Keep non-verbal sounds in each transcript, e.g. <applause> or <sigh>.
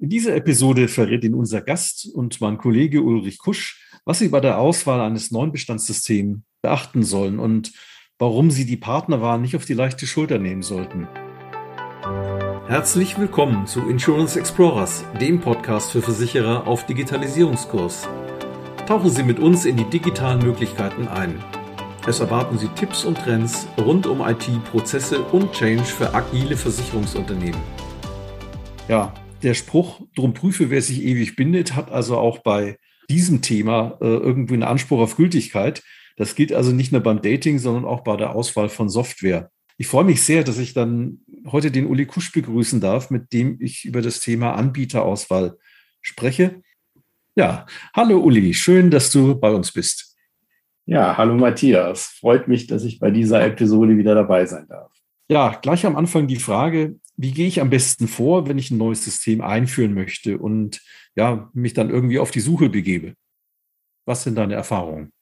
In dieser Episode verrät Ihnen unser Gast und mein Kollege Ulrich Kusch, was Sie bei der Auswahl eines neuen Bestandssystems beachten sollen und warum Sie die Partnerwahl nicht auf die leichte Schulter nehmen sollten. Herzlich willkommen zu Insurance Explorers, dem Podcast für Versicherer auf Digitalisierungskurs. Tauchen Sie mit uns in die digitalen Möglichkeiten ein. Es erwarten Sie Tipps und Trends rund um IT, Prozesse und Change für agile Versicherungsunternehmen. Ja, der Spruch, drum prüfe, wer sich ewig bindet, hat also auch bei diesem Thema äh, irgendwie einen Anspruch auf Gültigkeit. Das gilt also nicht nur beim Dating, sondern auch bei der Auswahl von Software. Ich freue mich sehr, dass ich dann heute den Uli Kusch begrüßen darf, mit dem ich über das Thema Anbieterauswahl spreche. Ja, hallo Uli, schön, dass du bei uns bist. Ja, hallo Matthias. Freut mich, dass ich bei dieser Episode wieder dabei sein darf. Ja, gleich am Anfang die Frage, wie gehe ich am besten vor, wenn ich ein neues System einführen möchte und ja, mich dann irgendwie auf die Suche begebe? Was sind deine Erfahrungen?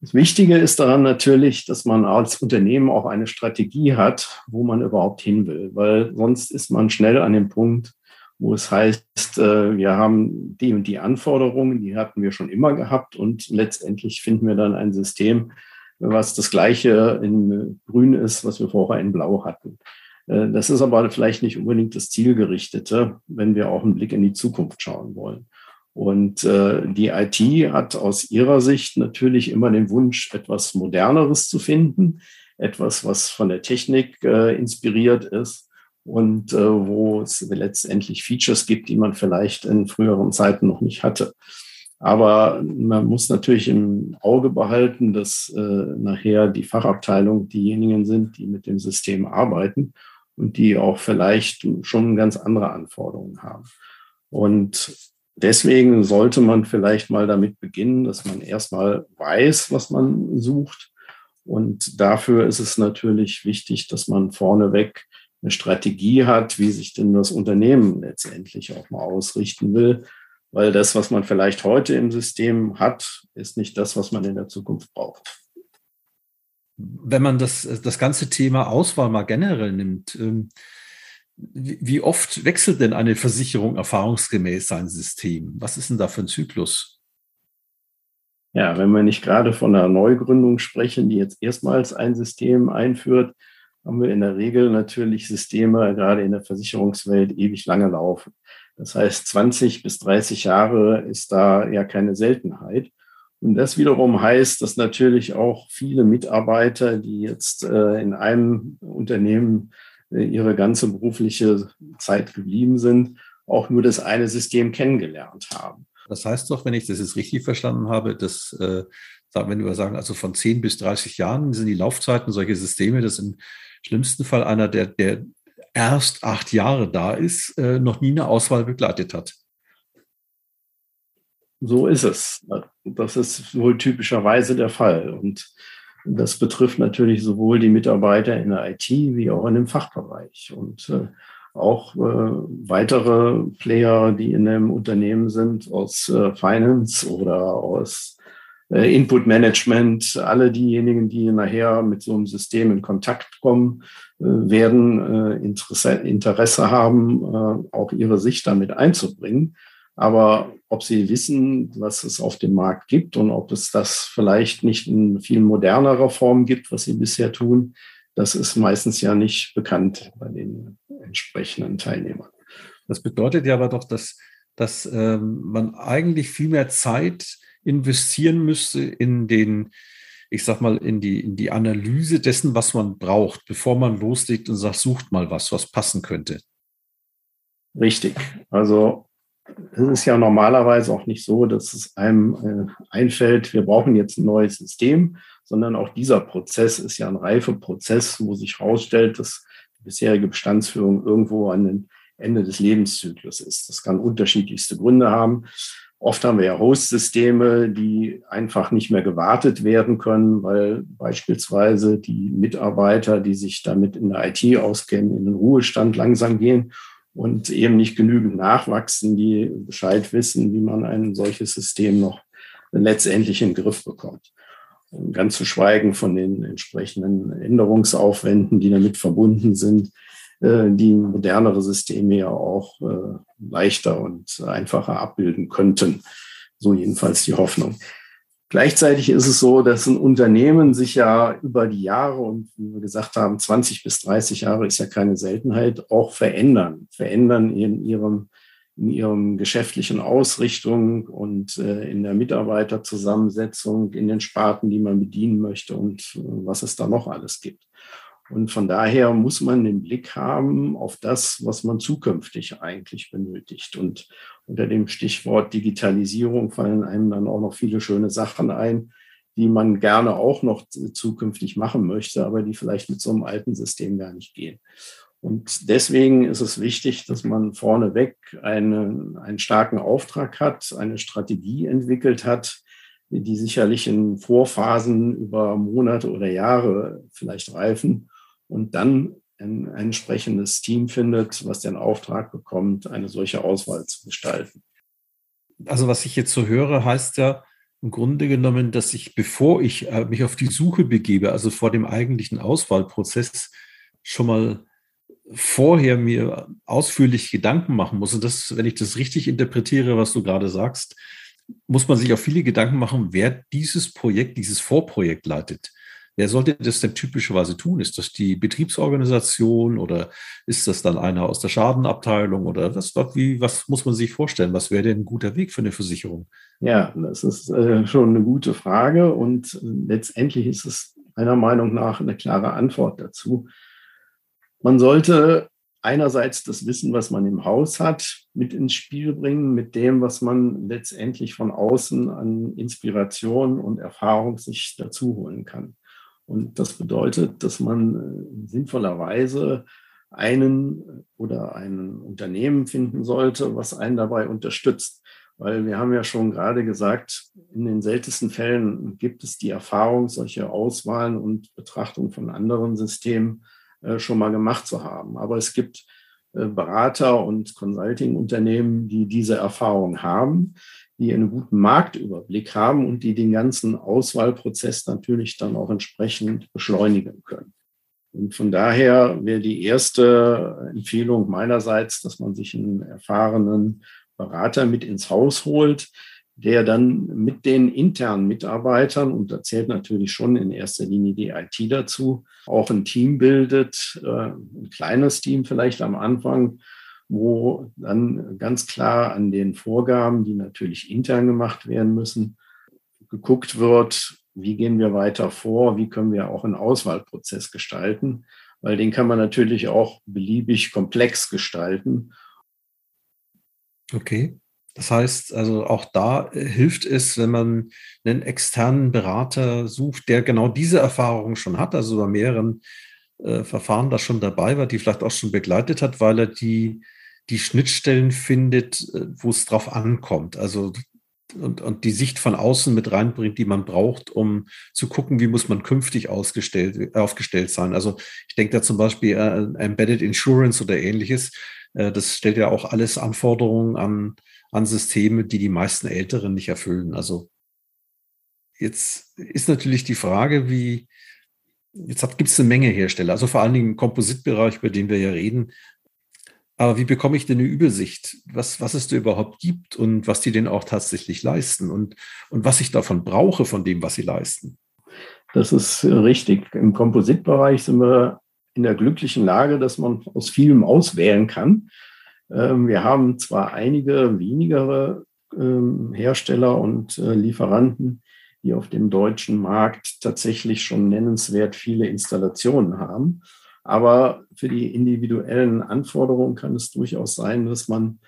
Das Wichtige ist daran natürlich, dass man als Unternehmen auch eine Strategie hat, wo man überhaupt hin will, weil sonst ist man schnell an dem Punkt, wo es heißt, äh, wir haben die und die Anforderungen, die hatten wir schon immer gehabt und letztendlich finden wir dann ein System, was das gleiche in grün ist, was wir vorher in blau hatten. Äh, das ist aber vielleicht nicht unbedingt das Zielgerichtete, wenn wir auch einen Blick in die Zukunft schauen wollen. Und äh, die IT hat aus ihrer Sicht natürlich immer den Wunsch, etwas Moderneres zu finden, etwas, was von der Technik äh, inspiriert ist und wo es letztendlich Features gibt, die man vielleicht in früheren Zeiten noch nicht hatte. Aber man muss natürlich im Auge behalten, dass äh, nachher die Fachabteilung diejenigen sind, die mit dem System arbeiten und die auch vielleicht schon ganz andere Anforderungen haben. Und deswegen sollte man vielleicht mal damit beginnen, dass man erstmal weiß, was man sucht. Und dafür ist es natürlich wichtig, dass man vorneweg eine Strategie hat, wie sich denn das Unternehmen letztendlich auch mal ausrichten will. Weil das, was man vielleicht heute im System hat, ist nicht das, was man in der Zukunft braucht wenn man das, das ganze Thema Auswahl mal generell nimmt, ähm, wie oft wechselt denn eine Versicherung erfahrungsgemäß sein System? Was ist denn da für ein Zyklus? Ja, wenn wir nicht gerade von einer Neugründung sprechen, die jetzt erstmals ein System einführt, haben wir in der Regel natürlich Systeme, gerade in der Versicherungswelt, ewig lange laufen. Das heißt, 20 bis 30 Jahre ist da ja keine Seltenheit. Und das wiederum heißt, dass natürlich auch viele Mitarbeiter, die jetzt äh, in einem Unternehmen äh, ihre ganze berufliche Zeit geblieben sind, auch nur das eine System kennengelernt haben. Das heißt doch, wenn ich das jetzt richtig verstanden habe, dass, äh, wenn wir sagen, also von 10 bis 30 Jahren sind die Laufzeiten solche Systeme, dass im schlimmsten Fall einer, der, der erst acht Jahre da ist, äh, noch nie eine Auswahl begleitet hat. So ist es. Das ist wohl typischerweise der Fall. Und das betrifft natürlich sowohl die Mitarbeiter in der IT wie auch in dem Fachbereich. Und äh, auch äh, weitere Player, die in einem Unternehmen sind, aus äh, Finance oder aus Input Management, alle diejenigen, die nachher mit so einem System in Kontakt kommen, äh, werden äh, Interesse, Interesse haben, auch ihre Sicht damit einzubringen. Aber ob sie wissen, was es auf dem Markt gibt und ob es das vielleicht nicht in viel modernerer Form gibt, was sie bisher tun, das ist meistens ja nicht bekannt bei den entsprechenden Teilnehmern. Das bedeutet ja aber doch, dass, dass ähm, man eigentlich viel mehr Zeit investieren müsste in den, ich sag mal, in die, in die Analyse dessen, was man braucht, bevor man loslegt und sagt, sucht mal was, was passen könnte. Richtig. Also es ist ja normalerweise auch nicht so, dass es einem äh, einfällt, wir brauchen jetzt ein neues System, sondern auch dieser Prozess ist ja ein Reifeprozess, wo sich herausstellt, dass die bisherige Bestandsführung irgendwo an den Ende des Lebenszyklus ist. Das kann unterschiedlichste Gründe haben. Oft haben wir ja Host-Systeme, die einfach nicht mehr gewartet werden können, weil beispielsweise die Mitarbeiter, die sich damit in der IT auskennen, in den Ruhestand langsam gehen und eben nicht genügend nachwachsen, die Bescheid wissen, wie man ein solches System noch letztendlich in den Griff bekommt. Und ganz zu schweigen von den entsprechenden Änderungsaufwänden, die damit verbunden sind, die modernere Systeme ja auch äh, leichter und einfacher abbilden könnten. So jedenfalls die Hoffnung. Gleichzeitig ist es so, dass ein Unternehmen sich ja über die Jahre und wie wir gesagt haben, 20 bis 30 Jahre ist ja keine Seltenheit, auch verändern. Verändern in ihrem, in ihrem geschäftlichen Ausrichtung und äh, in der Mitarbeiterzusammensetzung, in den Sparten, die man bedienen möchte und äh, was es da noch alles gibt. Und von daher muss man den Blick haben auf das, was man zukünftig eigentlich benötigt. Und unter dem Stichwort Digitalisierung fallen einem dann auch noch viele schöne Sachen ein, die man gerne auch noch zukünftig machen möchte, aber die vielleicht mit so einem alten System gar nicht gehen. Und deswegen ist es wichtig, dass man vorneweg einen, einen starken Auftrag hat, eine Strategie entwickelt hat, die sicherlich in Vorphasen über Monate oder Jahre vielleicht reifen und dann ein, entsprechendes Team findet, was den Auftrag bekommt, eine solche Auswahl zu gestalten. Also was ich jetzt so höre, heißt ja im Grunde genommen, dass ich, bevor ich äh, mich auf die Suche begebe, also vor dem eigentlichen Auswahlprozess, schon mal vorher mir ausführlich Gedanken machen muss. Und das, wenn ich das richtig interpretiere, was du gerade sagst, muss man sich auch viele Gedanken machen, wer dieses Projekt, dieses Vorprojekt leitet. Wer sollte das denn typischerweise tun? Ist das die Betriebsorganisation oder ist das dann einer aus der Schadenabteilung oder was, wie, was muss man sich vorstellen? Was wäre denn ein guter Weg für eine Versicherung? Ja, das ist äh, schon eine gute Frage und letztendlich ist es meiner Meinung nach eine klare Antwort dazu. Man sollte einerseits das Wissen, was man im Haus hat, mit ins Spiel bringen, mit dem, was man letztendlich von außen an Inspiration und Erfahrung sich dazu holen kann. Und das bedeutet, dass man äh, sinnvollerweise einen oder ein Unternehmen finden sollte, was einen dabei unterstützt. Weil wir haben ja schon gerade gesagt, in den seltensten Fällen gibt es die Erfahrung, solche Auswahlen und Betrachtung von anderen Systemen äh, schon mal gemacht zu haben. Aber es gibt äh, Berater und Consulting-Unternehmen, die diese Erfahrung haben, die einen guten Marktüberblick haben und die den ganzen Auswahlprozess natürlich dann auch entsprechend beschleunigen können. Und von daher wäre die erste Empfehlung meinerseits, dass man sich einen erfahrenen Berater mit ins Haus holt, der dann mit den internen Mitarbeitern, und da zählt natürlich schon in erster Linie die IT dazu, auch ein Team bildet, äh, ein kleines Team vielleicht am Anfang, wo dann ganz klar an den Vorgaben, die natürlich intern gemacht werden müssen, geguckt wird, wie gehen wir weiter vor, wie können wir auch einen Auswahlprozess gestalten, weil den kann man natürlich auch beliebig komplex gestalten. Okay. Das heißt, also auch da äh, hilft es, wenn man einen externen Berater sucht, der genau diese Erfahrung schon hat, also bei mehreren äh, Verfahren da schon dabei war, die vielleicht auch schon begleitet hat, weil er die die Schnittstellen findet, äh, wo es drauf ankommt. Also und, und die Sicht von außen mit reinbringt, die man braucht, um zu gucken, wie muss man künftig ausgestellt, aufgestellt sein. Also ich denke da zum Beispiel an Embedded Insurance oder ähnliches. Äh, das stellt ja auch alles Anforderungen an, an Systeme, die die meisten Älteren nicht erfüllen. Also jetzt ist natürlich die Frage, wie, jetzt gibt es eine Menge Hersteller, also vor allen Dingen im Kompositbereich, über den wir ja reden, aber wie bekomme ich denn eine Übersicht, was, was es da überhaupt gibt und was die denn auch tatsächlich leisten und, und was ich davon brauche von dem, was sie leisten? Das ist richtig. Im Kompositbereich sind wir in der glücklichen Lage, dass man aus vielem auswählen kann. Ähm, wir haben zwar einige wenigere ähm, Hersteller und äh, Lieferanten, die auf dem deutschen Markt tatsächlich schon nennenswert viele Installationen haben. Aber für die individuellen Anforderungen kann es durchaus sein, dass man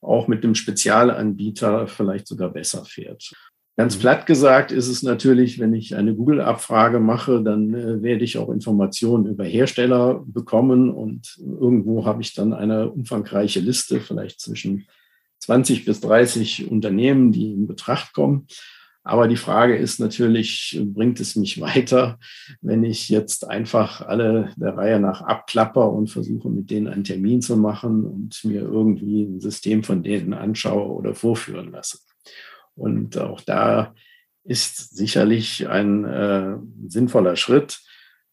auch mit dem Spezialanbieter vielleicht sogar besser fährt. Ganz mhm. platt gesagt ist es natürlich, wenn ich eine Google-Abfrage mache, dann äh, werde ich auch Informationen über Hersteller bekommen und irgendwo habe ich dann eine umfangreiche Liste, vielleicht zwischen 20 bis 30 Unternehmen, die in Betracht kommen. Aber die Frage ist natürlich, bringt es mich <laughs> weiter, wenn ich jetzt einfach alle der Reihe nach abklapper und versuche, mit denen einen Termin zu machen und mir irgendwie ein System von denen anschaue oder vorführen lasse. Und auch da ist sicherlich ein äh, sinnvoller Schritt,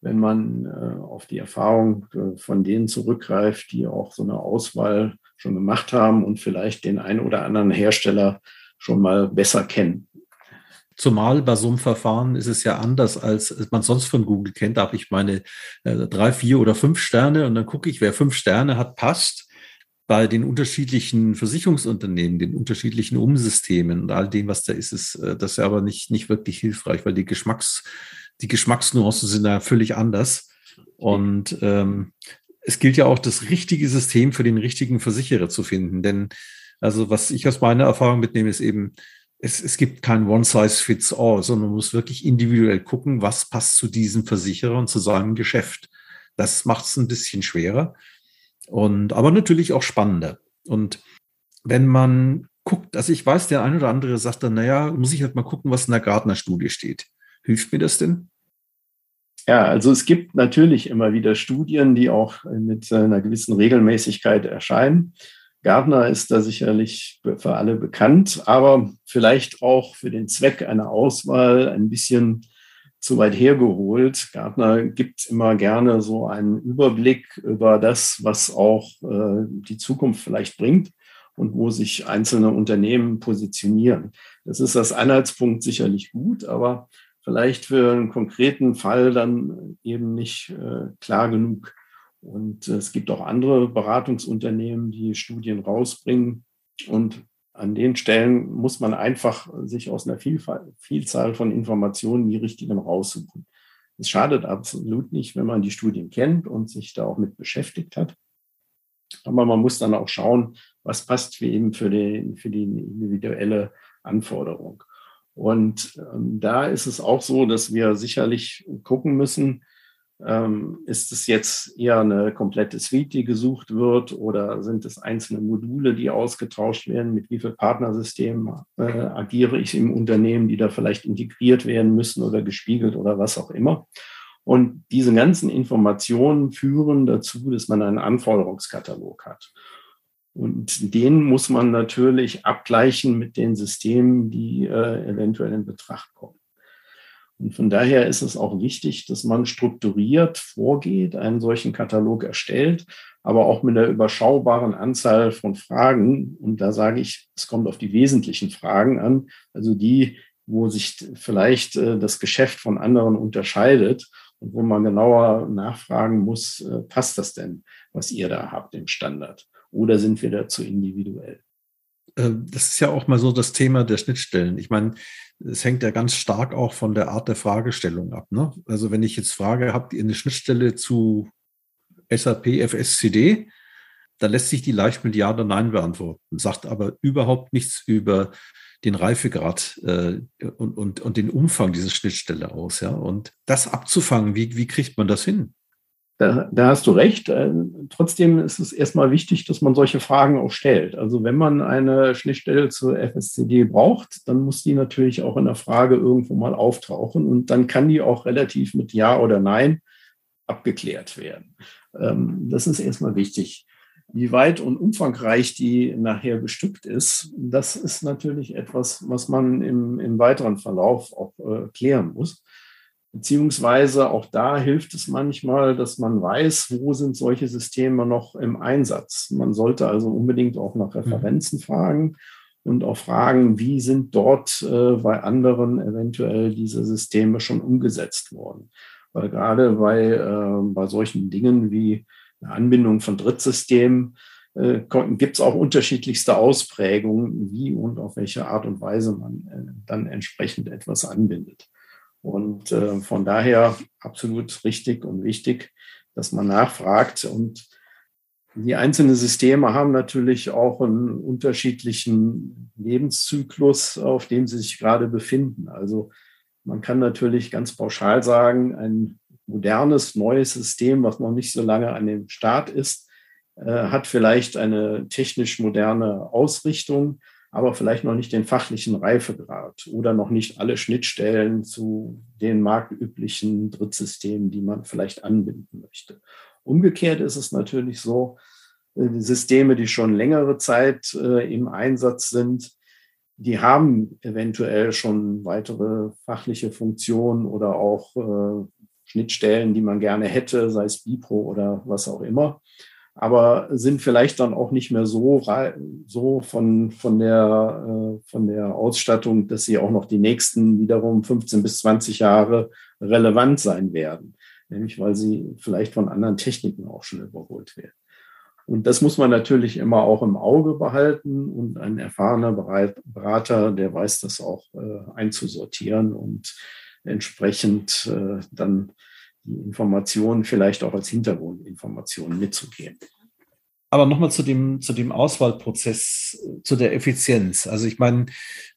wenn man äh, auf die Erfahrung äh, von denen zurückgreift, die auch so eine Auswahl schon gemacht haben und vielleicht den einen oder anderen Hersteller schon mal besser kennen. Zumal bei so einem Verfahren ist es ja anders, als man sonst von Google kennt. Da habe ich meine äh, drei, vier oder fünf Sterne und dann gucke ich, wer fünf Sterne hat, passt. Bei den unterschiedlichen Versicherungsunternehmen, den unterschiedlichen Umsystemen und all dem, was da ist, ist äh, das ja aber nicht, nicht wirklich hilfreich, weil die Geschmacks, die Geschmacksnuancen sind da völlig anders. Und ähm, es gilt ja auch, das richtige System für den richtigen Versicherer zu finden. Denn also was ich aus meiner Erfahrung mitnehme, ist eben, es, es gibt kein One-Size-Fits-All, sondern man muss wirklich individuell gucken, was passt zu diesem Versicherer und zu seinem Geschäft. Das macht es ein bisschen schwerer und aber natürlich auch spannender. Und wenn man guckt, also ich weiß, der ein oder andere sagt dann, naja, muss ich halt mal gucken, was in der Gartner-Studie steht. Hilft mir das denn? Ja, also es gibt natürlich immer wieder Studien, die auch mit einer gewissen Regelmäßigkeit erscheinen. Gardner ist da sicherlich für alle bekannt, aber vielleicht auch für den Zweck einer Auswahl ein bisschen zu weit hergeholt. Gardner gibt immer gerne so einen Überblick über das, was auch äh, die Zukunft vielleicht bringt und wo sich einzelne Unternehmen positionieren. Das ist das Anhaltspunkt sicherlich gut, aber vielleicht für einen konkreten Fall dann eben nicht äh, klar genug. Und es gibt auch andere Beratungsunternehmen, die Studien rausbringen. Und an den Stellen muss man einfach sich aus einer Vielzahl von Informationen die richtigen raussuchen. Es schadet absolut nicht, wenn man die Studien kennt und sich da auch mit beschäftigt hat. Aber man muss dann auch schauen, was passt für eben für die, für die individuelle Anforderung. Und ähm, da ist es auch so, dass wir sicherlich gucken müssen, ist es jetzt eher eine komplette Suite, die gesucht wird, oder sind es einzelne Module, die ausgetauscht werden? Mit wie viel Partnersystemen äh, agiere ich im Unternehmen, die da vielleicht integriert werden müssen oder gespiegelt oder was auch immer? Und diese ganzen Informationen führen dazu, dass man einen Anforderungskatalog hat. Und den muss man natürlich abgleichen mit den Systemen, die äh, eventuell in Betracht kommen. Und von daher ist es auch wichtig, dass man strukturiert vorgeht, einen solchen Katalog erstellt, aber auch mit einer überschaubaren Anzahl von Fragen. Und da sage ich, es kommt auf die wesentlichen Fragen an, also die, wo sich vielleicht äh, das Geschäft von anderen unterscheidet und wo man genauer nachfragen muss, äh, passt das denn, was ihr da habt im Standard? Oder sind wir da zu individuell? Ähm, das ist ja auch mal so das Thema der Schnittstellen. Ich meine, es hängt ja ganz stark auch von der Art der Fragestellung ab. Ne? Also wenn ich jetzt frage, habt ihr eine Schnittstelle zu SAP FSCD, dann lässt sich die leicht mit Ja oder Nein beantworten, sagt aber überhaupt nichts über den Reifegrad äh, und, und, und den Umfang dieser Schnittstelle aus. Ja? Und das abzufangen, wie, wie kriegt man das hin? Da, da, hast du recht. Äh, trotzdem ist es erstmal wichtig, dass man solche Fragen auch stellt. Also wenn man eine Schnittstelle zur FSCD braucht, dann muss die natürlich auch in der Frage irgendwo mal auftauchen und dann kann die auch relativ mit Ja oder Nein abgeklärt werden. Ähm, das ist erstmal wichtig. Wie weit und umfangreich die nachher bestückt ist, das ist natürlich etwas, was man im, im weiteren Verlauf auch äh, klären muss. Beziehungsweise auch da hilft es manchmal, dass man weiß, wo sind solche Systeme noch im Einsatz. Man sollte also unbedingt auch nach mhm. Referenzen mhm. fragen und auch fragen, wie sind dort äh, bei anderen eventuell diese Systeme schon umgesetzt worden. Weil gerade bei, äh, bei solchen Dingen wie eine Anbindung von Drittsystemen äh, gibt es auch unterschiedlichste Ausprägungen, wie und auf welche Art und Weise man äh, dann entsprechend etwas anbindet. Und äh, von daher absolut richtig und wichtig, dass man nachfragt. Und die einzelnen Systeme haben natürlich auch einen unterschiedlichen Lebenszyklus, auf dem sie sich gerade befinden. Also man kann natürlich ganz pauschal sagen, ein modernes, neues System, was noch nicht so lange an dem Start ist, äh, hat vielleicht eine technisch moderne Ausrichtung, aber vielleicht noch nicht den fachlichen Reifegrad oder noch nicht alle Schnittstellen zu den marktüblichen Drittsystemen, die man vielleicht anbinden möchte. Umgekehrt ist es natürlich so, äh, Systeme, die schon längere Zeit äh, im Einsatz sind, die haben eventuell schon weitere fachliche Funktionen oder auch äh, Schnittstellen, die man gerne hätte, sei es Bipro oder was auch immer, aber sind vielleicht dann auch nicht mehr so, so von, von, der, äh, von der Ausstattung, dass sie auch noch die nächsten wiederum 15 bis 20 Jahre relevant sein werden, nämlich weil sie vielleicht von anderen Techniken auch schon überholt werden. Und das muss man natürlich immer auch im Auge behalten und ein erfahrener Berater, der weiß das auch äh, einzusortieren und entsprechend äh, dann die Informationen vielleicht auch als Hintergrundinformationen mitzugeben. Aber nochmal zu dem, zu dem Auswahlprozess, zu der Effizienz. Also ich meine,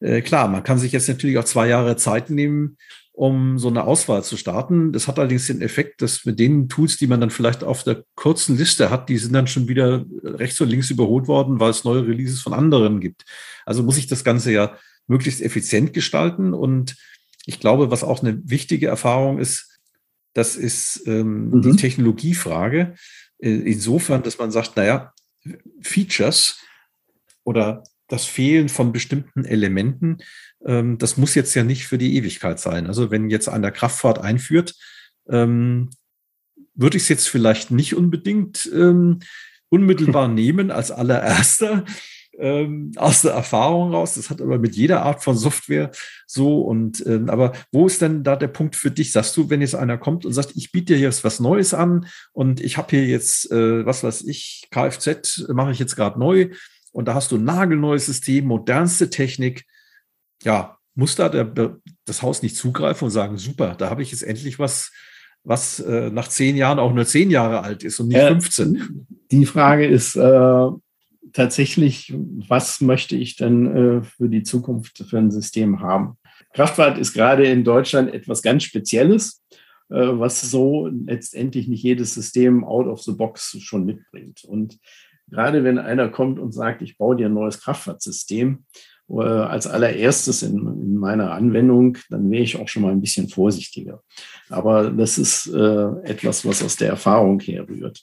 äh, klar, man kann sich jetzt natürlich auch zwei Jahre Zeit nehmen, um so eine Auswahl zu starten. Das hat allerdings den Effekt, dass mit den Tools, die man dann vielleicht auf der kurzen Liste hat, die sind dann schon wieder rechts und links überholt worden, weil es neue Releases von anderen gibt. Also muss ich das Ganze ja möglichst effizient gestalten. Und ich glaube, was auch eine wichtige Erfahrung ist, das ist ähm, mhm. die Technologiefrage. Äh, insofern, dass man sagt, naja, Features oder das Fehlen von bestimmten Elementen, ähm, das muss jetzt ja nicht für die Ewigkeit sein. Also wenn jetzt einer Kraftfahrt einführt, ähm, würde ich es jetzt vielleicht nicht unbedingt ähm, unmittelbar <laughs> nehmen als allererster, ähm, aus der Erfahrung raus. Das hat aber mit jeder Art von Software so. Und ähm, aber wo ist denn da der Punkt für dich? Sagst du, wenn jetzt einer kommt und sagt, ich biete dir jetzt was Neues an und ich habe hier jetzt, äh, was weiß ich, Kfz mache ich jetzt gerade neu und da hast du ein nagelneues System, modernste Technik. Ja, muss da der, das Haus nicht zugreifen und sagen, super, da habe ich jetzt endlich was, was äh, nach zehn Jahren auch nur zehn Jahre alt ist und nicht äh, 15. Die Frage ist, äh, tatsächlich, was möchte ich denn äh, für die Zukunft für ein System haben? Kraftfahrt ist gerade in Deutschland etwas ganz Spezielles, äh, was so letztendlich nicht jedes System out of the box schon mitbringt. Und gerade wenn einer kommt und sagt, ich baue dir ein neues Kraftfahrtsystem, äh, als allererstes in, in, meiner Anwendung, dann wäre ich auch schon mal ein bisschen vorsichtiger. Aber das ist etwas, was aus der Erfahrung herrührt.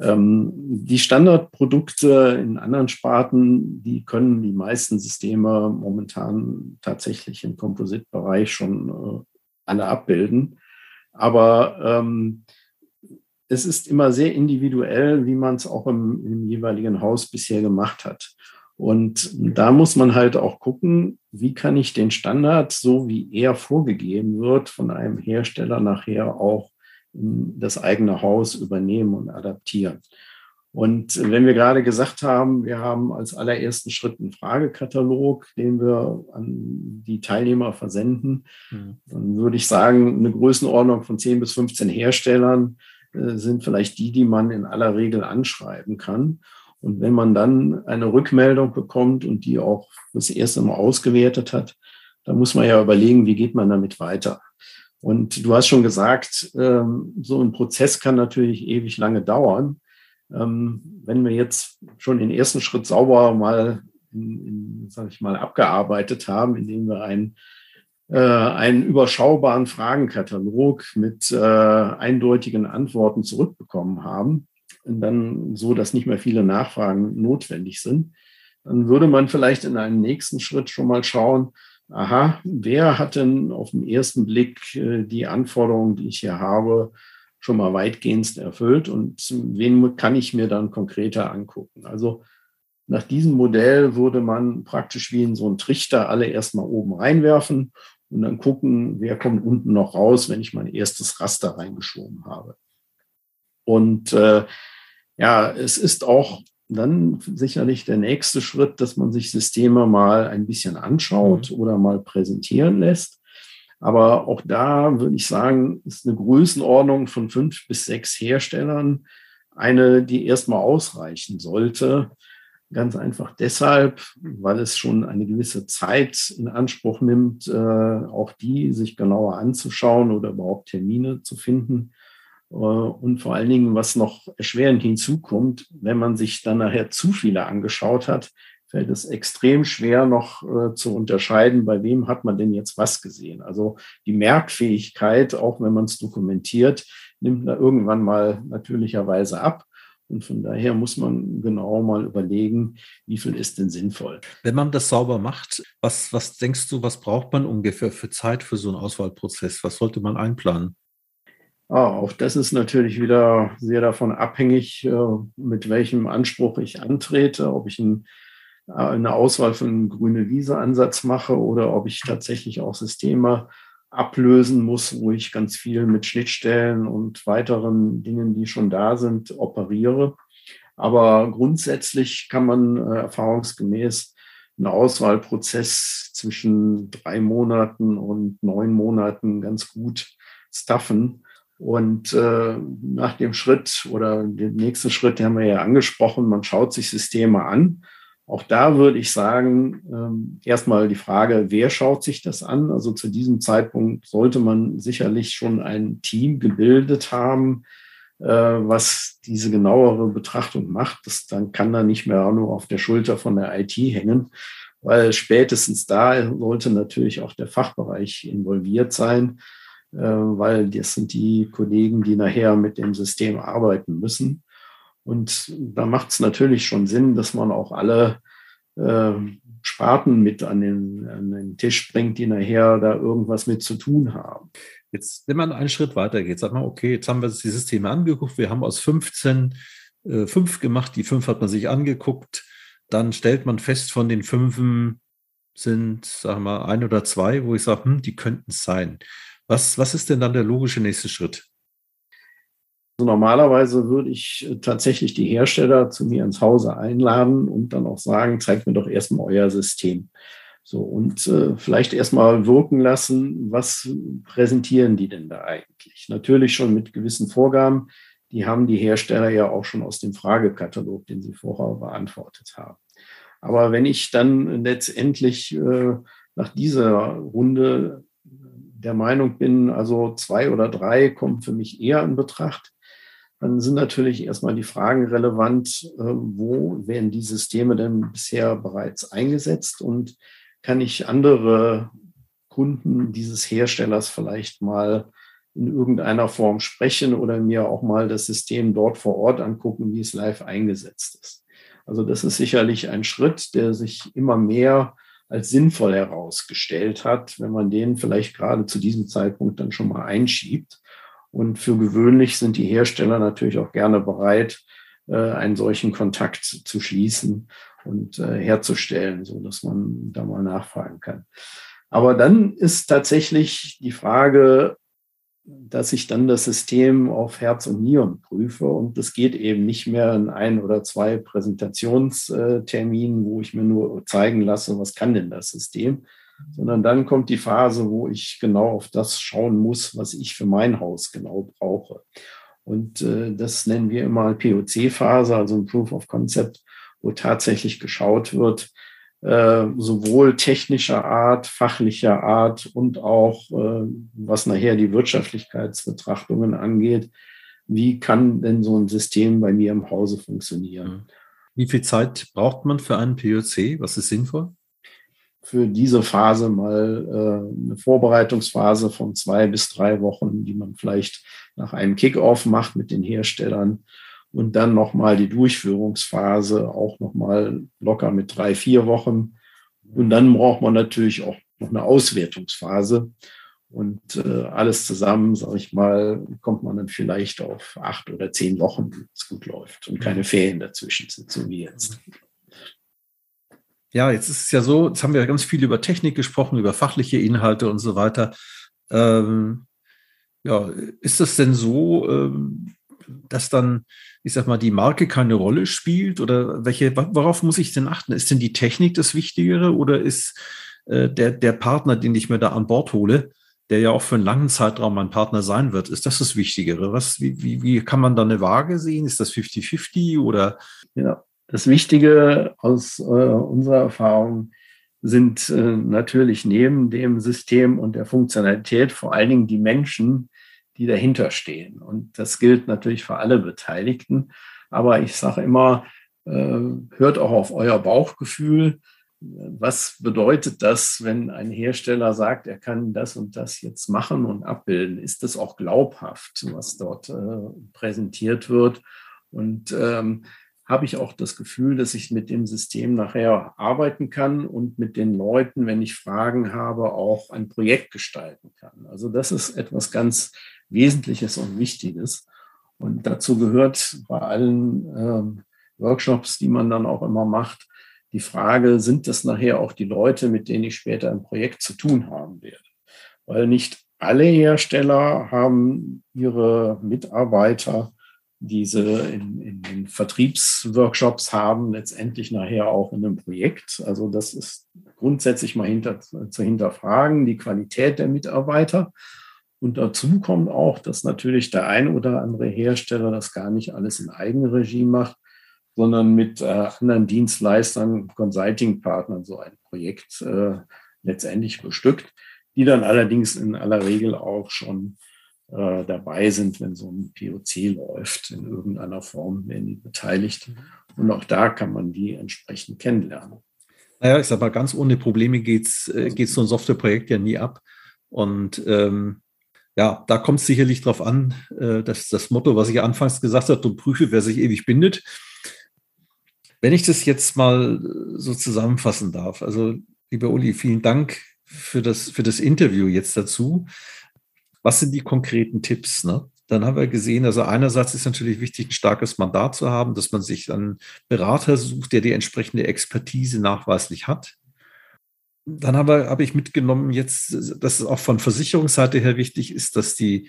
Ähm, die Standardprodukte in anderen Sparten, die können die meisten Systeme momentan tatsächlich im Kompositbereich schon äh, alle abbilden. Aber ähm, es ist immer sehr individuell, wie man es auch im, im, jeweiligen Haus bisher gemacht hat. Und da muss man halt auch gucken, wie kann ich den Standard, so wie er vorgegeben wird, von einem Hersteller nachher auch das eigene Haus übernehmen und adaptieren. Und wenn wir gerade gesagt haben, wir haben als allerersten Schritt einen Fragekatalog, den wir an die Teilnehmer versenden, mhm. dann würde ich sagen, eine Größenordnung von 10 bis 15 Herstellern äh, sind vielleicht die, die man in aller Regel anschreiben kann. Und wenn man dann eine Rückmeldung bekommt und die auch das erste Mal ausgewertet hat, dann muss man ja überlegen, wie geht man damit weiter. Und du hast schon gesagt, ähm, so ein Prozess kann natürlich ewig lange dauern. Ähm, wenn wir jetzt schon den ersten Schritt sauber mal, in, in, ich mal, abgearbeitet haben, indem wir einen, äh, einen überschaubaren Fragenkatalog mit äh, eindeutigen Antworten zurückbekommen haben, dann so, dass nicht mehr viele Nachfragen notwendig sind, dann würde man vielleicht in einem nächsten Schritt schon mal schauen, aha, wer hat denn auf den ersten Blick äh, die Anforderungen, die ich hier habe, schon mal weitgehend erfüllt und wen kann ich mir dann konkreter angucken? Also nach diesem Modell würde man praktisch wie in so einen Trichter alle erstmal oben reinwerfen und dann gucken, wer kommt unten noch raus, wenn ich mein erstes Raster reingeschoben habe. Und äh, ja, es ist auch dann sicherlich der nächste Schritt, dass man sich Systeme mal ein bisschen anschaut mhm. oder mal präsentieren lässt. Aber auch da würde ich sagen, ist eine Größenordnung von fünf bis sechs Herstellern eine, die erstmal ausreichen sollte. Ganz einfach deshalb, weil es schon eine gewisse Zeit in Anspruch nimmt, äh, auch die sich genauer anzuschauen oder überhaupt Termine zu finden. Äh, und vor allen Dingen, was noch erschwerend hinzukommt, wenn man sich dann nachher zu viele angeschaut hat, fällt es extrem schwer noch äh, zu unterscheiden, bei wem hat man denn jetzt was gesehen. Also die Merkfähigkeit, auch wenn man es dokumentiert, nimmt da irgendwann mal natürlicherweise ab. Und von daher muss man genau mal überlegen, wie viel ist denn sinnvoll. Wenn man das sauber macht, was, was denkst du, was braucht man ungefähr für Zeit für so einen Auswahlprozess? Was sollte man einplanen? Ah, auch das ist natürlich wieder sehr davon abhängig, äh, mit welchem Anspruch ich antrete, ob ich äh, eine Auswahl für einen grüne Wiese-Ansatz mache oder ob ich tatsächlich auch Systeme ablösen muss, wo ich ganz viel mit Schnittstellen und weiteren Dingen, die schon da sind, operiere. Aber grundsätzlich kann man äh, erfahrungsgemäß einen Auswahlprozess zwischen drei Monaten und neun Monaten ganz gut staffen. Und äh, nach dem Schritt oder dem nächsten Schritt, den haben wir ja angesprochen, man schaut sich Systeme an. Auch da würde ich sagen, ähm, erstmal die Frage, wer schaut sich das an? Also zu diesem Zeitpunkt sollte man sicherlich schon ein Team gebildet haben, äh, was diese genauere Betrachtung macht. Das dann kann da nicht mehr nur auf der Schulter von der IT hängen, weil spätestens da sollte natürlich auch der Fachbereich involviert sein weil das sind die Kollegen, die nachher mit dem System arbeiten müssen. Und da macht es natürlich schon Sinn, dass man auch alle äh, Sparten mit an den, an den Tisch bringt, die nachher da irgendwas mit zu tun haben. Jetzt, wenn man einen Schritt weiter geht, sagt man, okay, jetzt haben wir uns die Systeme angeguckt, wir haben aus 15 äh, fünf gemacht, die fünf hat man sich angeguckt, dann stellt man fest, von den fünfen sind, sagen wir mal, ein oder zwei, wo ich sage, hm, die könnten es sein. Was, was ist denn dann der logische nächste Schritt? Also normalerweise würde ich äh, tatsächlich die Hersteller zu mir ins Hause einladen und dann auch sagen, zeigt mir doch erstmal euer System. So, und äh, vielleicht erstmal wirken lassen, was präsentieren die denn da eigentlich? Natürlich schon mit gewissen Vorgaben. Die haben die Hersteller ja auch schon aus dem Fragekatalog, den sie vorher beantwortet haben. Aber wenn ich dann letztendlich äh, nach dieser Runde der Meinung bin, also zwei oder drei kommen für mich eher in Betracht, dann sind natürlich erstmal die Fragen relevant, äh, wo werden die Systeme denn bisher bereits eingesetzt und kann ich andere Kunden dieses Herstellers vielleicht mal in irgendeiner Form sprechen oder mir auch mal das System dort vor Ort angucken, wie es live eingesetzt ist. Also das ist sicherlich ein Schritt, der sich immer mehr als sinnvoll herausgestellt hat, wenn man den vielleicht gerade zu diesem Zeitpunkt dann schon mal einschiebt. Und für gewöhnlich sind die Hersteller natürlich auch gerne bereit, äh, einen solchen Kontakt zu schließen und äh, herzustellen, so dass man da mal nachfragen kann. Aber dann ist tatsächlich die Frage, dass ich dann das System auf Herz und Nieren prüfe. Und das geht eben nicht mehr in ein oder zwei Präsentationsterminen, wo ich mir nur zeigen lasse, was kann denn das System, sondern dann kommt die Phase, wo ich genau auf das schauen muss, was ich für mein Haus genau brauche. Und äh, das nennen wir immer POC-Phase, also ein Proof of Concept, wo tatsächlich geschaut wird, äh, sowohl technischer Art, fachlicher Art und auch, äh, was nachher die Wirtschaftlichkeitsbetrachtungen angeht, wie kann denn so ein System bei mir im Hause funktionieren. Wie viel Zeit braucht man für einen POC? Was ist sinnvoll? Für diese Phase mal äh, eine Vorbereitungsphase von zwei bis drei Wochen, die man vielleicht nach einem Kickoff macht mit den Herstellern und dann nochmal die Durchführungsphase auch nochmal locker mit drei, vier Wochen. Und dann braucht man natürlich auch noch eine Auswertungsphase. Und äh, alles zusammen, sage ich mal, kommt man dann vielleicht auf acht oder zehn Wochen, wenn es gut läuft und keine Ferien dazwischen sind, so wie jetzt. Ja, jetzt ist es ja so, jetzt haben wir ganz viel über Technik gesprochen, über fachliche Inhalte und so weiter. Ähm, ja, ist das denn so, ähm, dass dann, ich sag mal, die Marke keine Rolle spielt? Oder welche, worauf muss ich denn achten? Ist denn die Technik das Wichtigere oder ist äh, der, der Partner, den ich mir da an Bord hole, der ja auch für einen langen Zeitraum mein Partner sein wird, ist das das Wichtigere? Was, wie, wie, wie kann man da eine Waage sehen? Ist das 50-50 oder? Ja, das Wichtige aus äh, unserer Erfahrung sind äh, natürlich neben dem System und der Funktionalität vor allen Dingen die Menschen, die dahinter stehen. Und das gilt natürlich für alle Beteiligten. Aber ich sage immer, äh, hört auch auf euer Bauchgefühl. Was bedeutet das, wenn ein Hersteller sagt, er kann das und das jetzt machen und abbilden? Ist das auch glaubhaft, was dort äh, präsentiert wird? Und ähm, habe ich auch das Gefühl, dass ich mit dem System nachher arbeiten kann und mit den Leuten, wenn ich Fragen habe, auch ein Projekt gestalten kann. Also das ist etwas ganz Wesentliches und Wichtiges. Und dazu gehört bei allen ähm, Workshops, die man dann auch immer macht, die Frage, sind das nachher auch die Leute, mit denen ich später im Projekt zu tun haben werde? Weil nicht alle Hersteller haben ihre Mitarbeiter, diese in, in den Vertriebsworkshops haben, letztendlich nachher auch in einem Projekt. Also das ist grundsätzlich mal hinter, zu hinterfragen, die Qualität der Mitarbeiter. Und dazu kommt auch, dass natürlich der ein oder andere Hersteller das gar nicht alles in Eigenregie macht, sondern mit äh, anderen Dienstleistern, Consulting-Partnern so ein Projekt äh, letztendlich bestückt, die dann allerdings in aller Regel auch schon äh, dabei sind, wenn so ein POC läuft. In irgendeiner Form werden die beteiligt. Und auch da kann man die entsprechend kennenlernen. Naja, ich sag mal, ganz ohne Probleme geht's, äh, geht so ein Softwareprojekt ja nie ab. Und ähm, ja, da kommt es sicherlich darauf an, äh, dass das Motto, was ich anfangs gesagt habe, du prüfe, wer sich ewig bindet. Wenn ich das jetzt mal so zusammenfassen darf, also lieber Uli, vielen Dank für das, für das Interview jetzt dazu. Was sind die konkreten Tipps? Ne? Dann haben wir gesehen, also einerseits ist natürlich wichtig, ein starkes Mandat zu haben, dass man sich einen Berater sucht, der die entsprechende Expertise nachweislich hat. Dann habe, habe ich mitgenommen jetzt, dass es auch von Versicherungsseite her wichtig ist, dass die,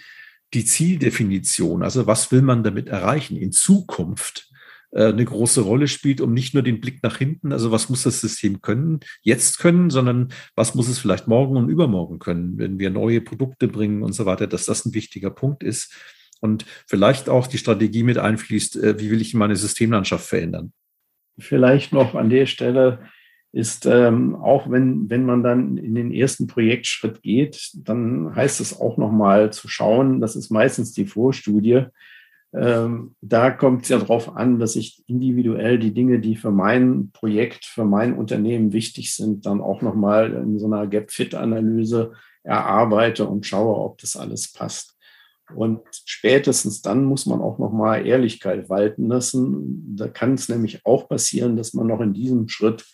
die Zieldefinition, also was will man damit erreichen in Zukunft, äh, eine große Rolle spielt, um nicht nur den Blick nach hinten, also was muss das System können, jetzt können, sondern was muss es vielleicht morgen und übermorgen können, wenn wir neue Produkte bringen und so weiter, dass das ein wichtiger Punkt ist. Und vielleicht auch die Strategie mit einfließt, äh, wie will ich meine Systemlandschaft verändern. Vielleicht noch an der Stelle ist, ähm, auch wenn, wenn man dann in den ersten Projektschritt geht, dann heißt es auch nochmal zu schauen, das ist meistens die Vorstudie, ähm, da kommt es ja darauf an, dass ich individuell die Dinge, die für mein Projekt, für mein Unternehmen wichtig sind, dann auch nochmal in so einer Gap-Fit-Analyse erarbeite und schaue, ob das alles passt. Und spätestens dann muss man auch nochmal Ehrlichkeit walten lassen. Da kann es nämlich auch passieren, dass man noch in diesem Schritt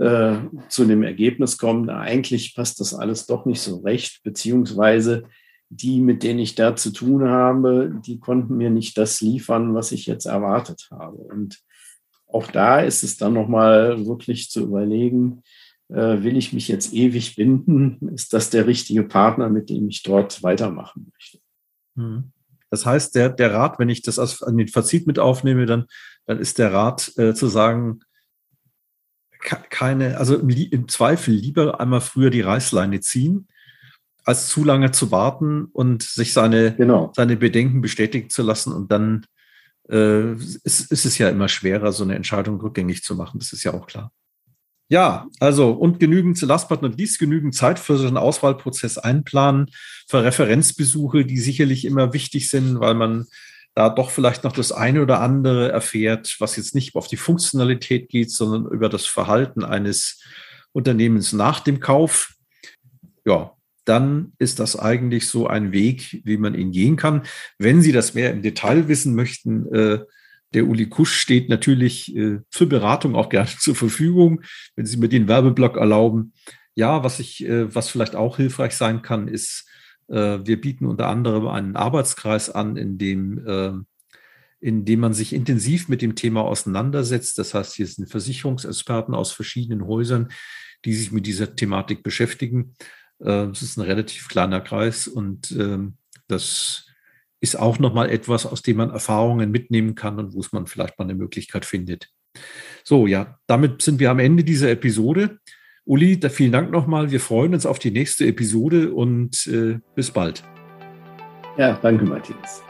äh, zu dem Ergebnis kommt, eigentlich passt das alles doch nicht so recht, beziehungsweise die, mit denen ich da zu tun habe, die konnten mir nicht das liefern, was ich jetzt erwartet habe. Und auch da ist es dann nochmal wirklich zu überlegen, äh, will ich mich jetzt ewig binden? Ist das der richtige Partner, mit dem ich dort weitermachen möchte? Hm. Das heißt, der, der Rat, wenn ich das an den Fazit mit aufnehme, dann, dann ist der Rat äh, zu sagen, keine, also im, im Zweifel lieber einmal früher die Reißleine ziehen, als zu lange zu warten und sich seine, genau. seine Bedenken bestätigen zu lassen. Und dann äh, ist, ist es ja immer schwerer, so eine Entscheidung rückgängig zu machen. Das ist ja auch klar. Ja, also und genügend, last but not least, genügend Zeit für so einen Auswahlprozess einplanen, für Referenzbesuche, die sicherlich immer wichtig sind, weil man da doch vielleicht noch das eine oder andere erfährt, was jetzt nicht auf die Funktionalität geht, sondern über das Verhalten eines Unternehmens nach dem Kauf. Ja, dann ist das eigentlich so ein Weg, wie man ihn gehen kann. Wenn Sie das mehr im Detail wissen möchten, äh, der Uli Kusch steht natürlich äh, für Beratung auch gerne zur Verfügung, wenn Sie mir den Werbeblock erlauben. Ja, was ich, äh, was vielleicht auch hilfreich sein kann, ist, wir bieten unter anderem einen Arbeitskreis an, in dem, äh, in dem man sich intensiv mit dem Thema auseinandersetzt. Das heißt, hier sind Versicherungsexperten aus verschiedenen Häusern, die sich mit dieser Thematik beschäftigen. Äh, es ist ein relativ kleiner Kreis und ähm, das ist auch nochmal etwas, aus dem man Erfahrungen mitnehmen kann und wo es man vielleicht mal eine Möglichkeit findet. So, ja, damit sind wir am Ende dieser Episode. Uli, vielen Dank nochmal. Wir freuen uns auf die nächste Episode und äh, bis bald. Ja, danke, Matthias.